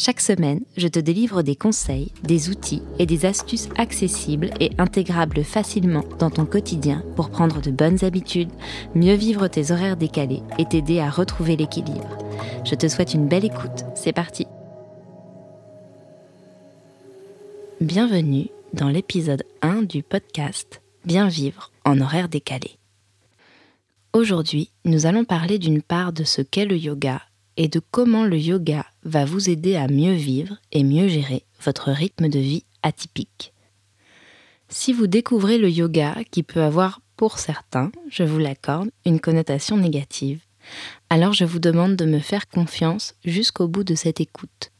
Chaque semaine, je te délivre des conseils, des outils et des astuces accessibles et intégrables facilement dans ton quotidien pour prendre de bonnes habitudes, mieux vivre tes horaires décalés et t'aider à retrouver l'équilibre. Je te souhaite une belle écoute. C'est parti. Bienvenue dans l'épisode 1 du podcast Bien vivre en horaire décalé. Aujourd'hui, nous allons parler d'une part de ce qu'est le yoga et de comment le yoga va vous aider à mieux vivre et mieux gérer votre rythme de vie atypique. Si vous découvrez le yoga qui peut avoir pour certains, je vous l'accorde, une connotation négative, alors je vous demande de me faire confiance jusqu'au bout de cette écoute.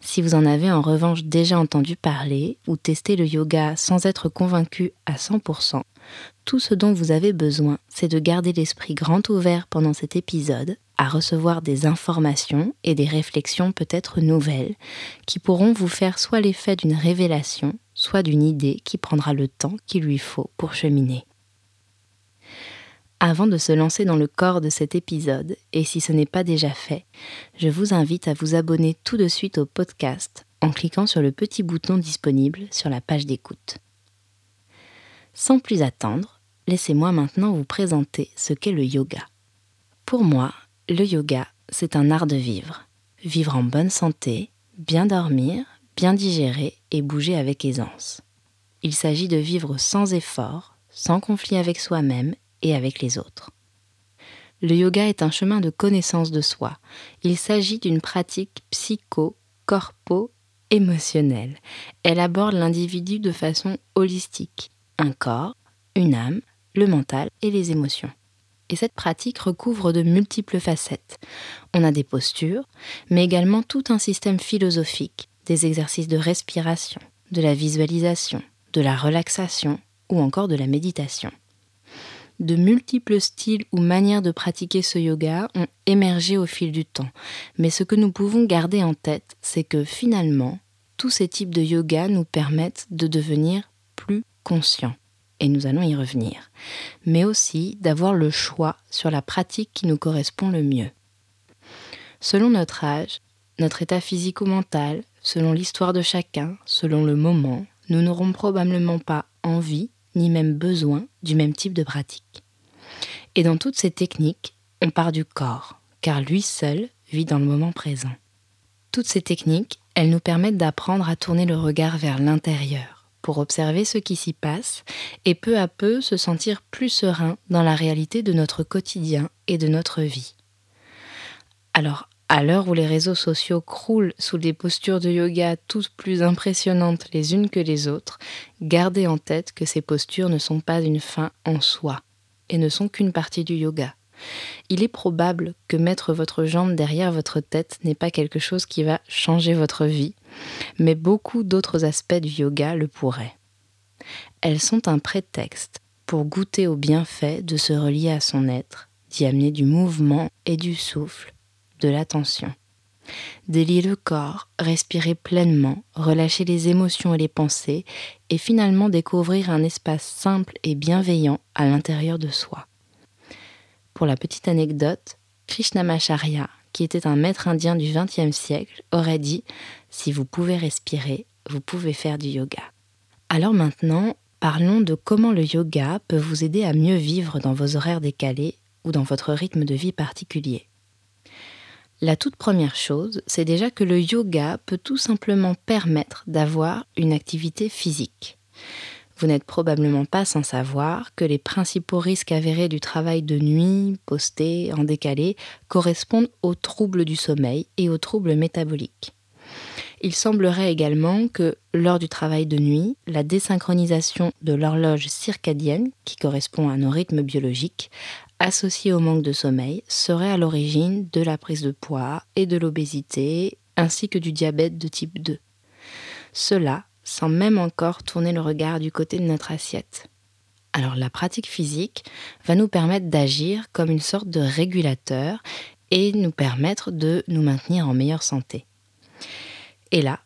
Si vous en avez en revanche déjà entendu parler ou testé le yoga sans être convaincu à 100%, tout ce dont vous avez besoin, c'est de garder l'esprit grand ouvert pendant cet épisode à recevoir des informations et des réflexions peut-être nouvelles qui pourront vous faire soit l'effet d'une révélation, soit d'une idée qui prendra le temps qu'il lui faut pour cheminer. Avant de se lancer dans le corps de cet épisode, et si ce n'est pas déjà fait, je vous invite à vous abonner tout de suite au podcast en cliquant sur le petit bouton disponible sur la page d'écoute. Sans plus attendre, laissez-moi maintenant vous présenter ce qu'est le yoga. Pour moi, le yoga, c'est un art de vivre. Vivre en bonne santé, bien dormir, bien digérer et bouger avec aisance. Il s'agit de vivre sans effort, sans conflit avec soi-même et avec les autres. Le yoga est un chemin de connaissance de soi. Il s'agit d'une pratique psycho-corpo-émotionnelle. Elle aborde l'individu de façon holistique. Un corps, une âme, le mental et les émotions et cette pratique recouvre de multiples facettes. On a des postures, mais également tout un système philosophique, des exercices de respiration, de la visualisation, de la relaxation ou encore de la méditation. De multiples styles ou manières de pratiquer ce yoga ont émergé au fil du temps, mais ce que nous pouvons garder en tête, c'est que finalement, tous ces types de yoga nous permettent de devenir plus conscients et nous allons y revenir, mais aussi d'avoir le choix sur la pratique qui nous correspond le mieux. Selon notre âge, notre état physique ou mental, selon l'histoire de chacun, selon le moment, nous n'aurons probablement pas envie ni même besoin du même type de pratique. Et dans toutes ces techniques, on part du corps, car lui seul vit dans le moment présent. Toutes ces techniques, elles nous permettent d'apprendre à tourner le regard vers l'intérieur pour observer ce qui s'y passe et peu à peu se sentir plus serein dans la réalité de notre quotidien et de notre vie. Alors, à l'heure où les réseaux sociaux croulent sous des postures de yoga toutes plus impressionnantes les unes que les autres, gardez en tête que ces postures ne sont pas une fin en soi et ne sont qu'une partie du yoga. Il est probable que mettre votre jambe derrière votre tête n'est pas quelque chose qui va changer votre vie, mais beaucoup d'autres aspects du yoga le pourraient. Elles sont un prétexte pour goûter au bienfait de se relier à son être, d'y amener du mouvement et du souffle, de l'attention. Délier le corps, respirer pleinement, relâcher les émotions et les pensées, et finalement découvrir un espace simple et bienveillant à l'intérieur de soi. Pour la petite anecdote, Krishnamacharya, qui était un maître indien du XXe siècle, aurait dit Si vous pouvez respirer, vous pouvez faire du yoga. Alors maintenant, parlons de comment le yoga peut vous aider à mieux vivre dans vos horaires décalés ou dans votre rythme de vie particulier. La toute première chose, c'est déjà que le yoga peut tout simplement permettre d'avoir une activité physique. Vous n'êtes probablement pas sans savoir que les principaux risques avérés du travail de nuit, posté, en décalé, correspondent aux troubles du sommeil et aux troubles métaboliques. Il semblerait également que, lors du travail de nuit, la désynchronisation de l'horloge circadienne, qui correspond à nos rythmes biologiques, associée au manque de sommeil, serait à l'origine de la prise de poids et de l'obésité, ainsi que du diabète de type 2. Cela sans même encore tourner le regard du côté de notre assiette. Alors la pratique physique va nous permettre d'agir comme une sorte de régulateur et nous permettre de nous maintenir en meilleure santé. Et là,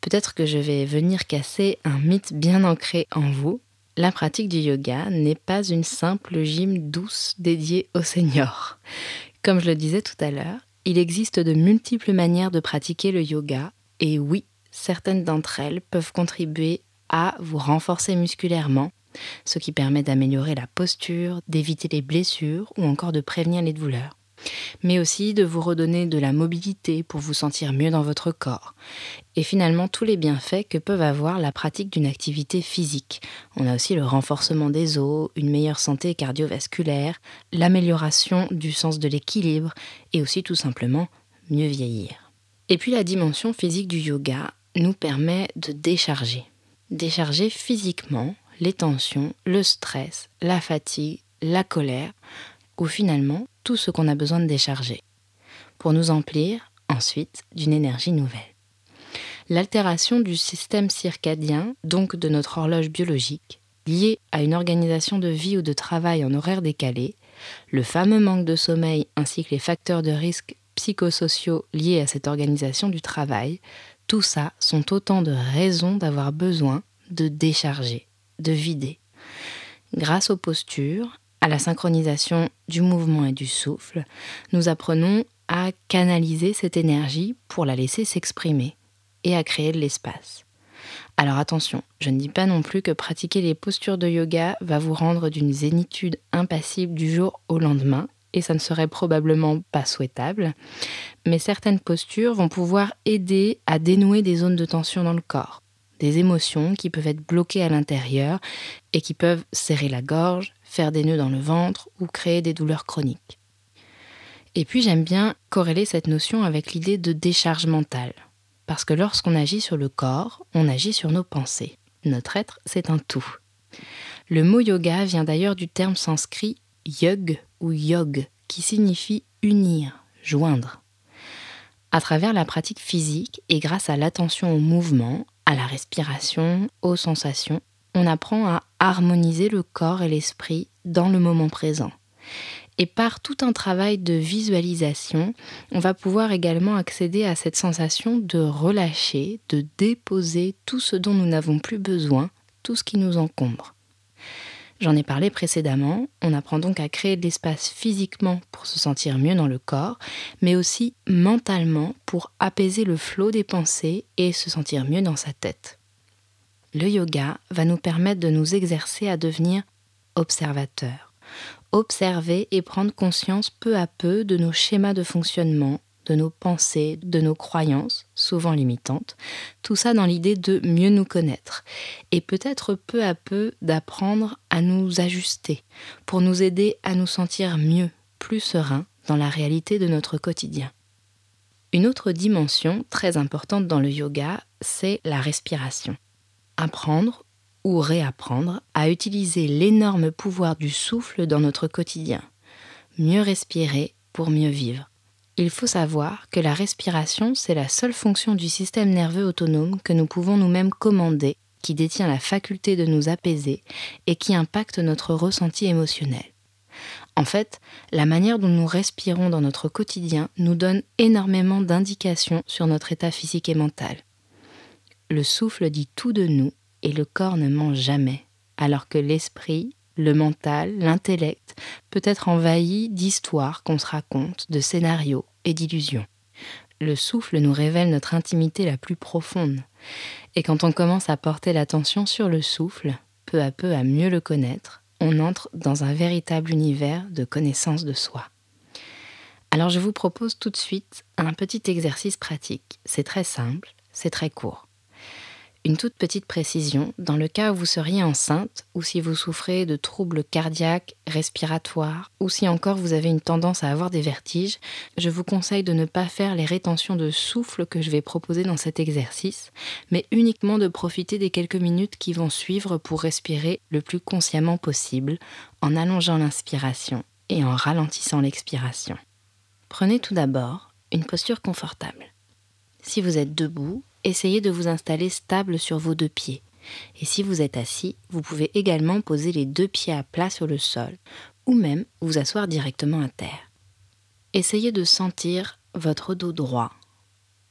peut-être que je vais venir casser un mythe bien ancré en vous. La pratique du yoga n'est pas une simple gym douce dédiée aux seniors. Comme je le disais tout à l'heure, il existe de multiples manières de pratiquer le yoga et oui, certaines d'entre elles peuvent contribuer à vous renforcer musculairement, ce qui permet d'améliorer la posture, d'éviter les blessures ou encore de prévenir les douleurs mais aussi de vous redonner de la mobilité pour vous sentir mieux dans votre corps. Et finalement tous les bienfaits que peuvent avoir la pratique d'une activité physique. On a aussi le renforcement des os, une meilleure santé cardiovasculaire, l'amélioration du sens de l'équilibre et aussi tout simplement mieux vieillir. Et puis la dimension physique du yoga nous permet de décharger. Décharger physiquement les tensions, le stress, la fatigue, la colère, ou finalement tout ce qu'on a besoin de décharger, pour nous emplir ensuite d'une énergie nouvelle. L'altération du système circadien, donc de notre horloge biologique, liée à une organisation de vie ou de travail en horaire décalé, le fameux manque de sommeil ainsi que les facteurs de risque psychosociaux liés à cette organisation du travail, tout ça sont autant de raisons d'avoir besoin de décharger, de vider. Grâce aux postures, à la synchronisation du mouvement et du souffle, nous apprenons à canaliser cette énergie pour la laisser s'exprimer et à créer de l'espace. Alors attention, je ne dis pas non plus que pratiquer les postures de yoga va vous rendre d'une zénitude impassible du jour au lendemain, et ça ne serait probablement pas souhaitable, mais certaines postures vont pouvoir aider à dénouer des zones de tension dans le corps, des émotions qui peuvent être bloquées à l'intérieur et qui peuvent serrer la gorge, faire des nœuds dans le ventre ou créer des douleurs chroniques. Et puis j'aime bien corréler cette notion avec l'idée de décharge mentale, parce que lorsqu'on agit sur le corps, on agit sur nos pensées. Notre être, c'est un tout. Le mot yoga vient d'ailleurs du terme sanskrit yug ou yog, qui signifie unir, joindre. À travers la pratique physique et grâce à l'attention au mouvement, à la respiration, aux sensations, on apprend à harmoniser le corps et l'esprit dans le moment présent. Et par tout un travail de visualisation, on va pouvoir également accéder à cette sensation de relâcher, de déposer tout ce dont nous n'avons plus besoin, tout ce qui nous encombre. J'en ai parlé précédemment, on apprend donc à créer de l'espace physiquement pour se sentir mieux dans le corps, mais aussi mentalement pour apaiser le flot des pensées et se sentir mieux dans sa tête. Le yoga va nous permettre de nous exercer à devenir observateurs, observer et prendre conscience peu à peu de nos schémas de fonctionnement, de nos pensées, de nos croyances, souvent limitantes, tout ça dans l'idée de mieux nous connaître, et peut-être peu à peu d'apprendre à nous ajuster, pour nous aider à nous sentir mieux, plus sereins dans la réalité de notre quotidien. Une autre dimension très importante dans le yoga, c'est la respiration. Apprendre ou réapprendre à utiliser l'énorme pouvoir du souffle dans notre quotidien. Mieux respirer pour mieux vivre. Il faut savoir que la respiration, c'est la seule fonction du système nerveux autonome que nous pouvons nous-mêmes commander, qui détient la faculté de nous apaiser et qui impacte notre ressenti émotionnel. En fait, la manière dont nous respirons dans notre quotidien nous donne énormément d'indications sur notre état physique et mental. Le souffle dit tout de nous et le corps ne ment jamais, alors que l'esprit le mental, l'intellect peut être envahi d'histoires qu'on se raconte, de scénarios et d'illusions. Le souffle nous révèle notre intimité la plus profonde. Et quand on commence à porter l'attention sur le souffle, peu à peu à mieux le connaître, on entre dans un véritable univers de connaissance de soi. Alors je vous propose tout de suite un petit exercice pratique. C'est très simple, c'est très court. Une toute petite précision, dans le cas où vous seriez enceinte, ou si vous souffrez de troubles cardiaques, respiratoires, ou si encore vous avez une tendance à avoir des vertiges, je vous conseille de ne pas faire les rétentions de souffle que je vais proposer dans cet exercice, mais uniquement de profiter des quelques minutes qui vont suivre pour respirer le plus consciemment possible, en allongeant l'inspiration et en ralentissant l'expiration. Prenez tout d'abord une posture confortable. Si vous êtes debout, essayez de vous installer stable sur vos deux pieds, Et si vous êtes assis, vous pouvez également poser les deux pieds à plat sur le sol ou même vous asseoir directement à terre. Essayez de sentir votre dos droit,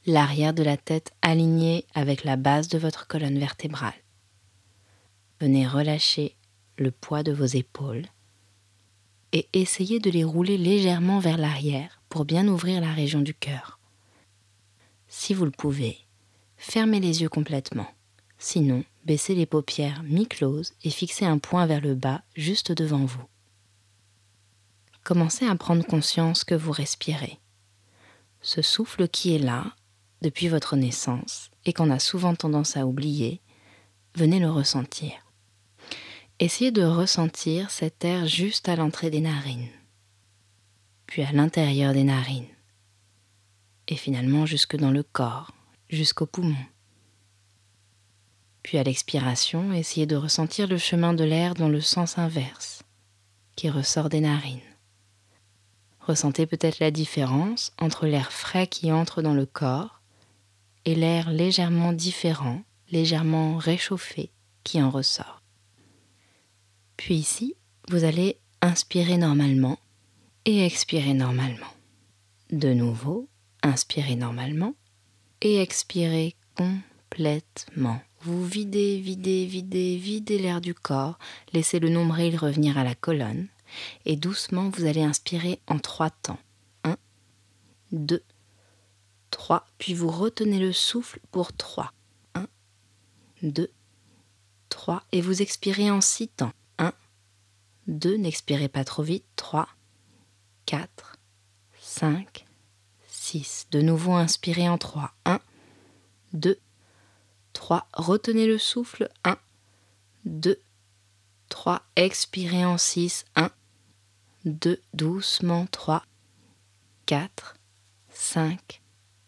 l'arrière de la tête aligné avec la base de votre colonne vertébrale. Venez relâcher le poids de vos épaules et essayez de les rouler légèrement vers l'arrière pour bien ouvrir la région du cœur. Si vous le pouvez, fermez les yeux complètement. Sinon, baissez les paupières mi-closes et fixez un point vers le bas juste devant vous. Commencez à prendre conscience que vous respirez. Ce souffle qui est là depuis votre naissance et qu'on a souvent tendance à oublier, venez le ressentir. Essayez de ressentir cet air juste à l'entrée des narines, puis à l'intérieur des narines, et finalement jusque dans le corps, jusqu'au poumon. Puis à l'expiration, essayez de ressentir le chemin de l'air dans le sens inverse, qui ressort des narines. Ressentez peut-être la différence entre l'air frais qui entre dans le corps et l'air légèrement différent, légèrement réchauffé qui en ressort. Puis ici, vous allez inspirer normalement et expirer normalement. De nouveau, inspirez normalement et expirez complètement. Vous videz, videz, videz, videz l'air du corps, laissez le nombril revenir à la colonne et doucement vous allez inspirer en trois temps. 1, 2, 3, puis vous retenez le souffle pour 3. 1, 2, 3 et vous expirez en six temps. 2, n'expirez pas trop vite, 3, 4, 5, 6. De nouveau, inspirez en 3, 1, 2, 3. Retenez le souffle, 1, 2, 3. Expirez en 6, 1, 2, doucement, 3, 4, 5,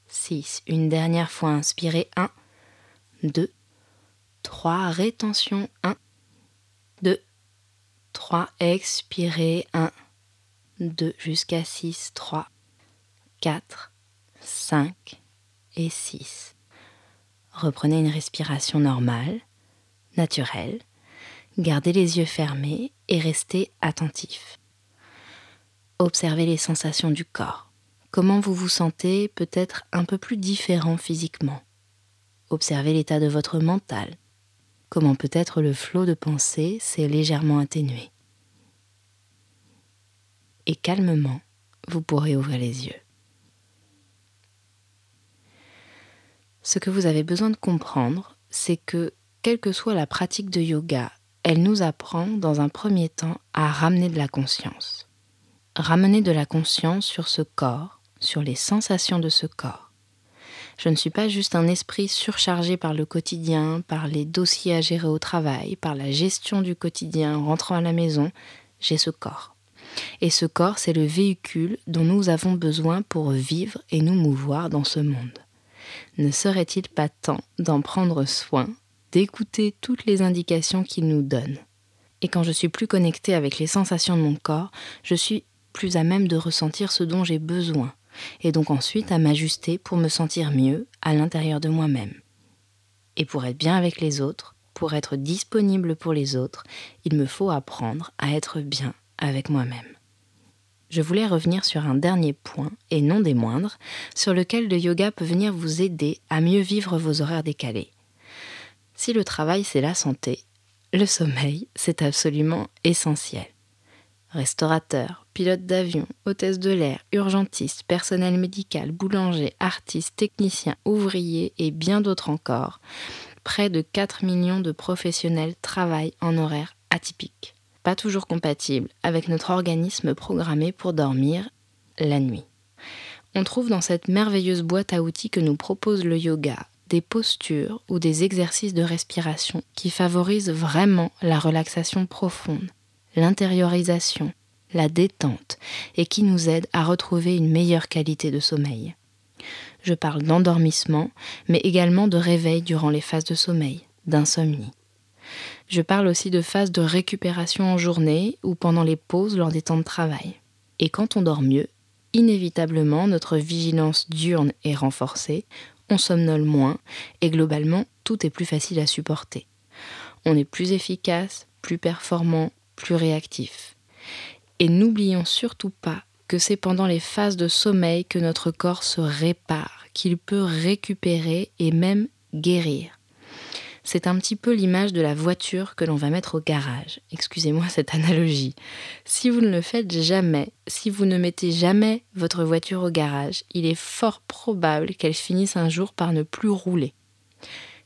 6. Une dernière fois, inspirez, 1, 2, 3. Rétention, 1, 2, 3, expirez, 1, 2, jusqu'à 6, 3, 4, 5 et 6. Reprenez une respiration normale, naturelle, gardez les yeux fermés et restez attentif. Observez les sensations du corps. Comment vous vous sentez peut être un peu plus différent physiquement. Observez l'état de votre mental, comment peut-être le flot de pensée s'est légèrement atténué. Et calmement, vous pourrez ouvrir les yeux. Ce que vous avez besoin de comprendre, c'est que, quelle que soit la pratique de yoga, elle nous apprend dans un premier temps à ramener de la conscience. Ramener de la conscience sur ce corps, sur les sensations de ce corps je ne suis pas juste un esprit surchargé par le quotidien, par les dossiers à gérer au travail, par la gestion du quotidien en rentrant à la maison. J'ai ce corps. Et ce corps, c'est le véhicule dont nous avons besoin pour vivre et nous mouvoir dans ce monde. Ne serait-il pas temps d'en prendre soin, d'écouter toutes les indications qu'il nous donne? Et quand je suis plus connectée avec les sensations de mon corps, je suis plus à même de ressentir ce dont j'ai besoin, et donc ensuite à m'ajuster pour me sentir mieux à l'intérieur de moi-même. Et pour être bien avec les autres, pour être disponible pour les autres, il me faut apprendre à être bien avec moi-même. Je voulais revenir sur un dernier point, et non des moindres, sur lequel le yoga peut venir vous aider à mieux vivre vos horaires décalés. Si le travail c'est la santé, le sommeil c'est absolument essentiel. Restaurateur, pilote d'avion, hôtesse de l'air, urgentiste, personnel médical, boulanger, artiste, technicien, ouvrier et bien d'autres encore, près de 4 millions de professionnels travaillent en horaire atypique, pas toujours compatible avec notre organisme programmé pour dormir la nuit. On trouve dans cette merveilleuse boîte à outils que nous propose le yoga des postures ou des exercices de respiration qui favorisent vraiment la relaxation profonde l'intériorisation, la détente et qui nous aide à retrouver une meilleure qualité de sommeil. Je parle d'endormissement, mais également de réveil durant les phases de sommeil, d'insomnie. Je parle aussi de phases de récupération en journée ou pendant les pauses lors des temps de travail. Et quand on dort mieux, inévitablement notre vigilance diurne est renforcée, on somnole moins et globalement tout est plus facile à supporter. On est plus efficace, plus performant, plus réactif. Et n'oublions surtout pas que c'est pendant les phases de sommeil que notre corps se répare, qu'il peut récupérer et même guérir. C'est un petit peu l'image de la voiture que l'on va mettre au garage. Excusez-moi cette analogie. Si vous ne le faites jamais, si vous ne mettez jamais votre voiture au garage, il est fort probable qu'elle finisse un jour par ne plus rouler.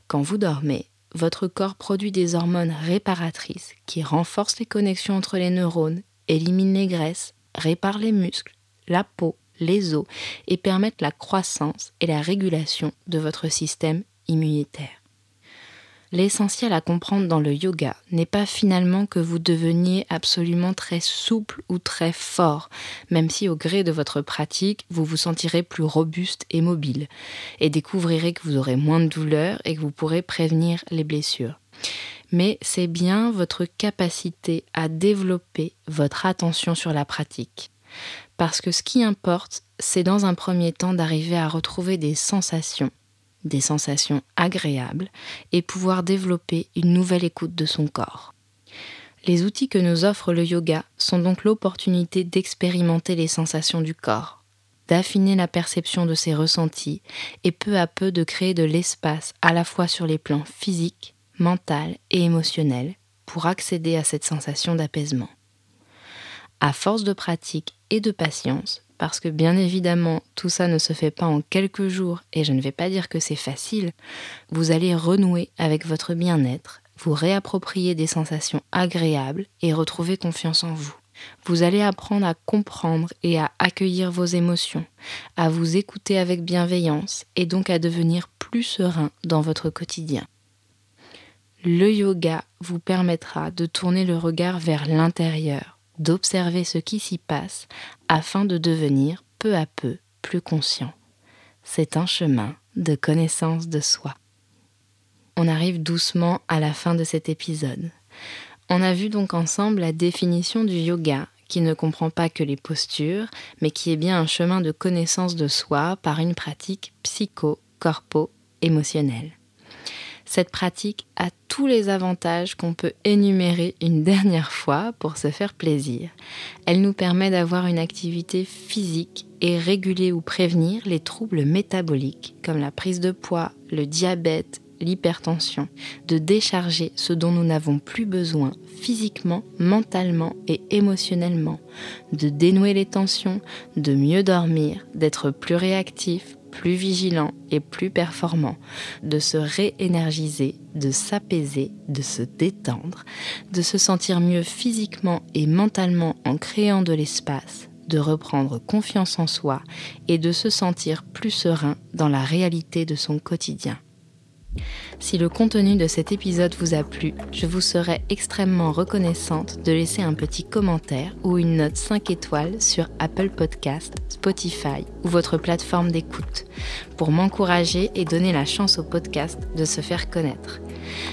Quand vous dormez, votre corps produit des hormones réparatrices qui renforcent les connexions entre les neurones, éliminent les graisses, réparent les muscles, la peau, les os et permettent la croissance et la régulation de votre système immunitaire. L'essentiel à comprendre dans le yoga n'est pas finalement que vous deveniez absolument très souple ou très fort, même si au gré de votre pratique, vous vous sentirez plus robuste et mobile, et découvrirez que vous aurez moins de douleurs et que vous pourrez prévenir les blessures. Mais c'est bien votre capacité à développer votre attention sur la pratique. Parce que ce qui importe, c'est dans un premier temps d'arriver à retrouver des sensations des sensations agréables et pouvoir développer une nouvelle écoute de son corps. Les outils que nous offre le yoga sont donc l'opportunité d'expérimenter les sensations du corps, d'affiner la perception de ses ressentis et peu à peu de créer de l'espace à la fois sur les plans physiques, mental et émotionnel pour accéder à cette sensation d'apaisement. À force de pratique et de patience, parce que bien évidemment tout ça ne se fait pas en quelques jours et je ne vais pas dire que c'est facile, vous allez renouer avec votre bien-être, vous réapproprier des sensations agréables et retrouver confiance en vous. Vous allez apprendre à comprendre et à accueillir vos émotions, à vous écouter avec bienveillance et donc à devenir plus serein dans votre quotidien. Le yoga vous permettra de tourner le regard vers l'intérieur d'observer ce qui s'y passe afin de devenir peu à peu plus conscient. C'est un chemin de connaissance de soi. On arrive doucement à la fin de cet épisode. On a vu donc ensemble la définition du yoga qui ne comprend pas que les postures, mais qui est bien un chemin de connaissance de soi par une pratique psycho-corpo-émotionnelle. Cette pratique a tous les avantages qu'on peut énumérer une dernière fois pour se faire plaisir. Elle nous permet d'avoir une activité physique et réguler ou prévenir les troubles métaboliques comme la prise de poids, le diabète, l'hypertension, de décharger ce dont nous n'avons plus besoin physiquement, mentalement et émotionnellement, de dénouer les tensions, de mieux dormir, d'être plus réactif, plus vigilant et plus performant, de se réénergiser, de s'apaiser, de se détendre, de se sentir mieux physiquement et mentalement en créant de l'espace, de reprendre confiance en soi et de se sentir plus serein dans la réalité de son quotidien. Si le contenu de cet épisode vous a plu, je vous serais extrêmement reconnaissante de laisser un petit commentaire ou une note 5 étoiles sur Apple Podcast, Spotify ou votre plateforme d'écoute pour m'encourager et donner la chance au podcast de se faire connaître.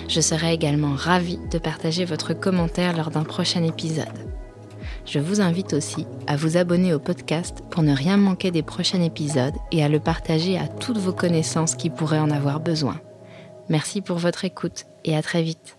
Je serais également ravie de partager votre commentaire lors d'un prochain épisode. Je vous invite aussi à vous abonner au podcast pour ne rien manquer des prochains épisodes et à le partager à toutes vos connaissances qui pourraient en avoir besoin. Merci pour votre écoute et à très vite.